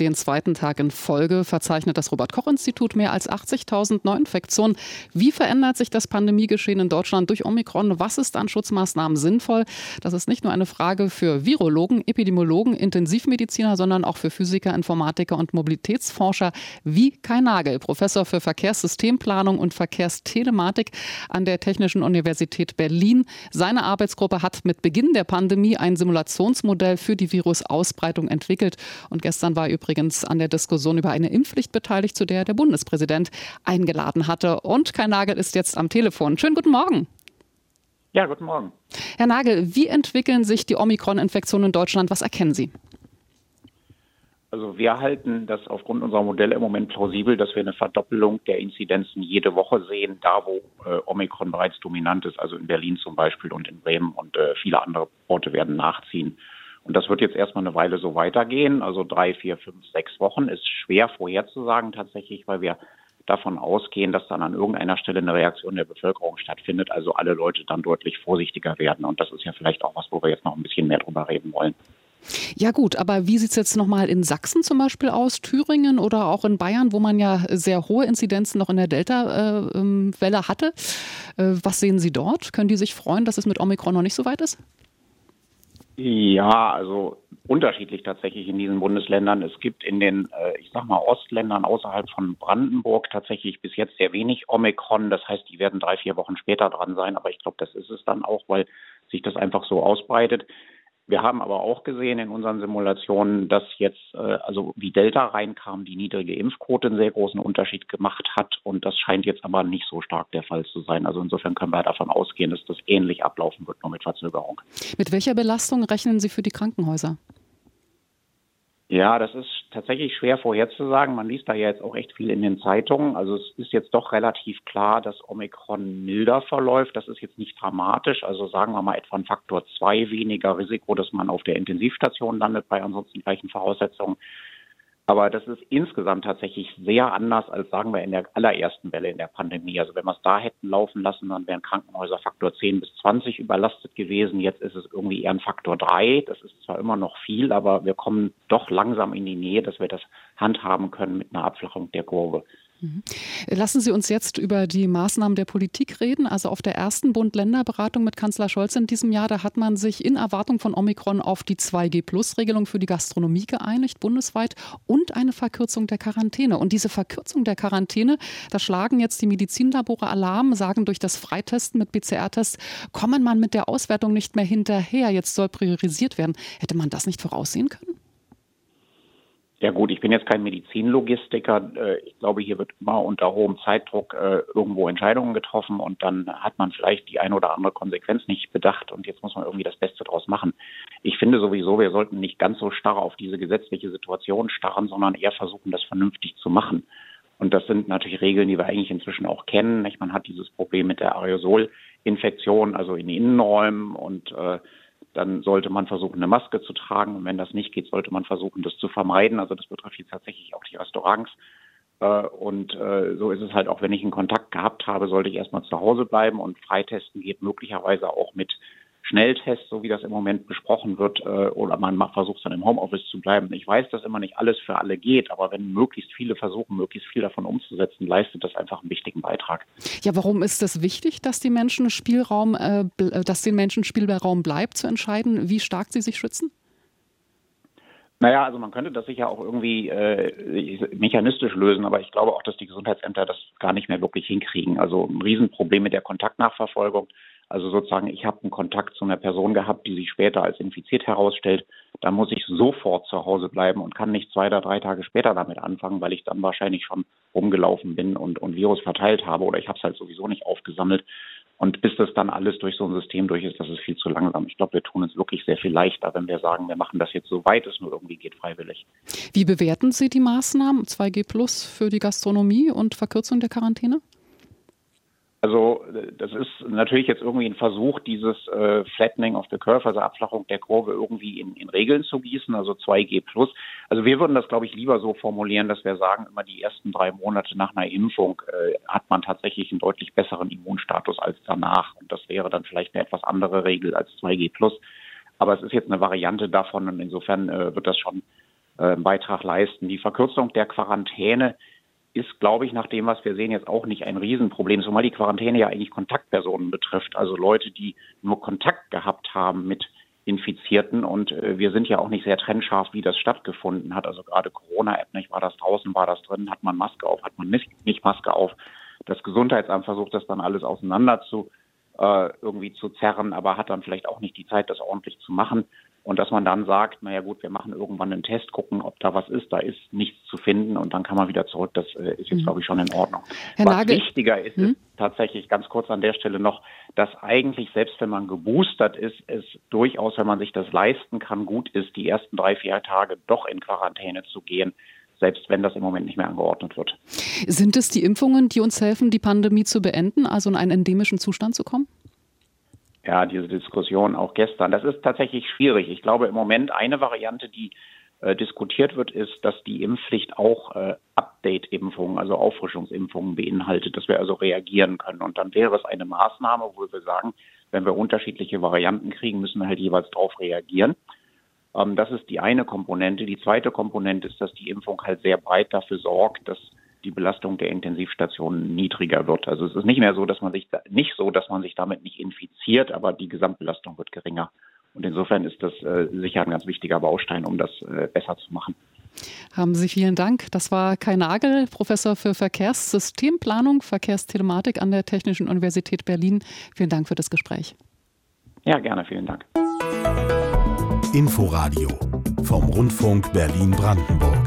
Den zweiten Tag in Folge verzeichnet das Robert-Koch-Institut mehr als 80.000 Neuinfektionen. Wie verändert sich das Pandemiegeschehen in Deutschland durch Omikron? Was ist an Schutzmaßnahmen sinnvoll? Das ist nicht nur eine Frage für Virologen, Epidemiologen, Intensivmediziner, sondern auch für Physiker, Informatiker und Mobilitätsforscher wie Kai Nagel, Professor für Verkehrssystemplanung und Verkehrstelematik an der Technischen Universität Berlin. Seine Arbeitsgruppe hat mit Beginn der Pandemie ein Simulationsmodell für die Virusausbreitung entwickelt. Und gestern war übrigens an der Diskussion über eine Impfpflicht beteiligt, zu der der Bundespräsident eingeladen hatte. Und Kai Nagel ist jetzt am Telefon. Schönen guten Morgen. Ja, guten Morgen. Herr Nagel, wie entwickeln sich die Omikron-Infektionen in Deutschland? Was erkennen Sie? Also wir halten das aufgrund unserer Modelle im Moment plausibel, dass wir eine Verdoppelung der Inzidenzen jede Woche sehen, da wo äh, Omikron bereits dominant ist, also in Berlin zum Beispiel und in Bremen und äh, viele andere Orte werden nachziehen. Und das wird jetzt erstmal eine Weile so weitergehen. Also drei, vier, fünf, sechs Wochen ist schwer vorherzusagen tatsächlich, weil wir davon ausgehen, dass dann an irgendeiner Stelle eine Reaktion der Bevölkerung stattfindet, also alle Leute dann deutlich vorsichtiger werden. Und das ist ja vielleicht auch was, wo wir jetzt noch ein bisschen mehr drüber reden wollen. Ja gut, aber wie sieht es jetzt nochmal in Sachsen zum Beispiel aus, Thüringen oder auch in Bayern, wo man ja sehr hohe Inzidenzen noch in der Delta-Welle ähm, hatte? Äh, was sehen Sie dort? Können die sich freuen, dass es mit Omikron noch nicht so weit ist? Ja, also unterschiedlich tatsächlich in diesen Bundesländern. Es gibt in den, äh, ich sag mal, Ostländern außerhalb von Brandenburg tatsächlich bis jetzt sehr wenig Omikron. Das heißt, die werden drei, vier Wochen später dran sein. Aber ich glaube, das ist es dann auch, weil sich das einfach so ausbreitet. Wir haben aber auch gesehen in unseren Simulationen, dass jetzt, äh, also wie Delta reinkam, die niedrige Impfquote einen sehr großen Unterschied gemacht hat. Und das scheint jetzt aber nicht so stark der Fall zu sein. Also insofern können wir davon ausgehen, dass das ähnlich ablaufen wird, nur mit Verzögerung. Mit welcher Belastung rechnen Sie für die Krankenhäuser? Ja, das ist tatsächlich schwer vorherzusagen. Man liest da ja jetzt auch echt viel in den Zeitungen. Also es ist jetzt doch relativ klar, dass Omikron milder verläuft. Das ist jetzt nicht dramatisch. Also sagen wir mal etwa ein Faktor zwei weniger Risiko, dass man auf der Intensivstation landet bei ansonsten gleichen Voraussetzungen. Aber das ist insgesamt tatsächlich sehr anders als, sagen wir, in der allerersten Welle in der Pandemie. Also wenn wir es da hätten laufen lassen, dann wären Krankenhäuser Faktor 10 bis 20 überlastet gewesen. Jetzt ist es irgendwie eher ein Faktor 3. Das ist zwar immer noch viel, aber wir kommen doch langsam in die Nähe, dass wir das handhaben können mit einer Abflachung der Kurve. Mhm. Lassen Sie uns jetzt über die Maßnahmen der Politik reden. Also auf der ersten Bund-Länder-Beratung mit Kanzler Scholz in diesem Jahr, da hat man sich in Erwartung von Omikron auf die 2G-Plus-Regelung für die Gastronomie geeinigt, bundesweit, und eine Verkürzung der Quarantäne. Und diese Verkürzung der Quarantäne, da schlagen jetzt die Medizinlabore Alarm, sagen, durch das Freitesten mit PCR-Tests kommen man mit der Auswertung nicht mehr hinterher. Jetzt soll priorisiert werden. Hätte man das nicht voraussehen können? Ja gut, ich bin jetzt kein Medizinlogistiker. Äh, ich glaube, hier wird immer unter hohem Zeitdruck äh, irgendwo Entscheidungen getroffen und dann hat man vielleicht die eine oder andere Konsequenz nicht bedacht und jetzt muss man irgendwie das Beste draus machen. Ich finde sowieso, wir sollten nicht ganz so starr auf diese gesetzliche Situation starren, sondern eher versuchen, das vernünftig zu machen. Und das sind natürlich Regeln, die wir eigentlich inzwischen auch kennen. Man hat dieses Problem mit der Aerosolinfektion, also in Innenräumen und äh, dann sollte man versuchen, eine Maske zu tragen. Und wenn das nicht geht, sollte man versuchen, das zu vermeiden. Also das betrifft jetzt tatsächlich auch die Restaurants. Äh, und äh, so ist es halt auch, wenn ich einen Kontakt gehabt habe, sollte ich erstmal zu Hause bleiben und freitesten geht möglicherweise auch mit Schnelltest, so wie das im Moment besprochen wird, äh, oder man versucht dann im Homeoffice zu bleiben. Ich weiß, dass immer nicht alles für alle geht, aber wenn möglichst viele versuchen, möglichst viel davon umzusetzen, leistet das einfach einen wichtigen Beitrag. Ja, warum ist es das wichtig, dass die Menschen Spielraum, äh, dass den Menschen Spielraum bleibt, zu entscheiden, wie stark sie sich schützen? Naja, also man könnte das sicher auch irgendwie äh, mechanistisch lösen, aber ich glaube auch, dass die Gesundheitsämter das gar nicht mehr wirklich hinkriegen. Also ein Riesenproblem mit der Kontaktnachverfolgung. Also sozusagen, ich habe einen Kontakt zu einer Person gehabt, die sich später als infiziert herausstellt. Dann muss ich sofort zu Hause bleiben und kann nicht zwei oder drei Tage später damit anfangen, weil ich dann wahrscheinlich schon rumgelaufen bin und, und Virus verteilt habe oder ich habe es halt sowieso nicht aufgesammelt. Und bis das dann alles durch so ein System durch ist, das ist viel zu langsam. Ich glaube, wir tun es wirklich sehr viel leichter, wenn wir sagen, wir machen das jetzt so weit es nur irgendwie geht, freiwillig. Wie bewerten Sie die Maßnahmen 2G Plus für die Gastronomie und Verkürzung der Quarantäne? Also das ist natürlich jetzt irgendwie ein Versuch, dieses äh, Flattening of the Curve, also Abflachung der Kurve irgendwie in, in Regeln zu gießen, also 2G plus. Also wir würden das, glaube ich, lieber so formulieren, dass wir sagen, immer die ersten drei Monate nach einer Impfung äh, hat man tatsächlich einen deutlich besseren Immunstatus als danach. Und das wäre dann vielleicht eine etwas andere Regel als 2G plus. Aber es ist jetzt eine Variante davon und insofern äh, wird das schon äh, Beitrag leisten. Die Verkürzung der Quarantäne ist, glaube ich, nach dem, was wir sehen, jetzt auch nicht ein Riesenproblem, zumal die Quarantäne ja eigentlich Kontaktpersonen betrifft, also Leute, die nur Kontakt gehabt haben mit Infizierten. Und äh, wir sind ja auch nicht sehr trennscharf, wie das stattgefunden hat. Also gerade Corona-App, nicht war das draußen, war das drin, hat man Maske auf, hat man nicht, nicht Maske auf. Das Gesundheitsamt versucht das dann alles auseinander zu äh, irgendwie zu zerren, aber hat dann vielleicht auch nicht die Zeit, das ordentlich zu machen. Und dass man dann sagt, naja gut, wir machen irgendwann einen Test, gucken, ob da was ist, da ist nichts zu finden und dann kann man wieder zurück. Das äh, ist jetzt, mhm. glaube ich, schon in Ordnung. Herr was Nagel. wichtiger ist, mhm. ist tatsächlich ganz kurz an der Stelle noch, dass eigentlich, selbst wenn man geboostert ist, es durchaus, wenn man sich das leisten kann, gut ist, die ersten drei, vier Tage doch in Quarantäne zu gehen selbst wenn das im Moment nicht mehr angeordnet wird. Sind es die Impfungen, die uns helfen, die Pandemie zu beenden, also in einen endemischen Zustand zu kommen? Ja, diese Diskussion auch gestern. Das ist tatsächlich schwierig. Ich glaube, im Moment eine Variante, die äh, diskutiert wird, ist, dass die Impfpflicht auch äh, Update-Impfungen, also Auffrischungsimpfungen beinhaltet, dass wir also reagieren können. Und dann wäre es eine Maßnahme, wo wir sagen, wenn wir unterschiedliche Varianten kriegen, müssen wir halt jeweils darauf reagieren. Ähm, das ist die eine Komponente. Die zweite Komponente ist, dass die Impfung halt sehr breit dafür sorgt, dass die Belastung der Intensivstationen niedriger wird. Also es ist nicht mehr so, dass man sich nicht so, dass man sich damit nicht infiziert, aber die Gesamtbelastung wird geringer. Und insofern ist das äh, sicher ein ganz wichtiger Baustein, um das äh, besser zu machen. Haben Sie vielen Dank. Das war Kai Nagel, Professor für Verkehrssystemplanung, Verkehrstelematik an der Technischen Universität Berlin. Vielen Dank für das Gespräch. Ja, gerne. Vielen Dank. Inforadio vom Rundfunk Berlin-Brandenburg.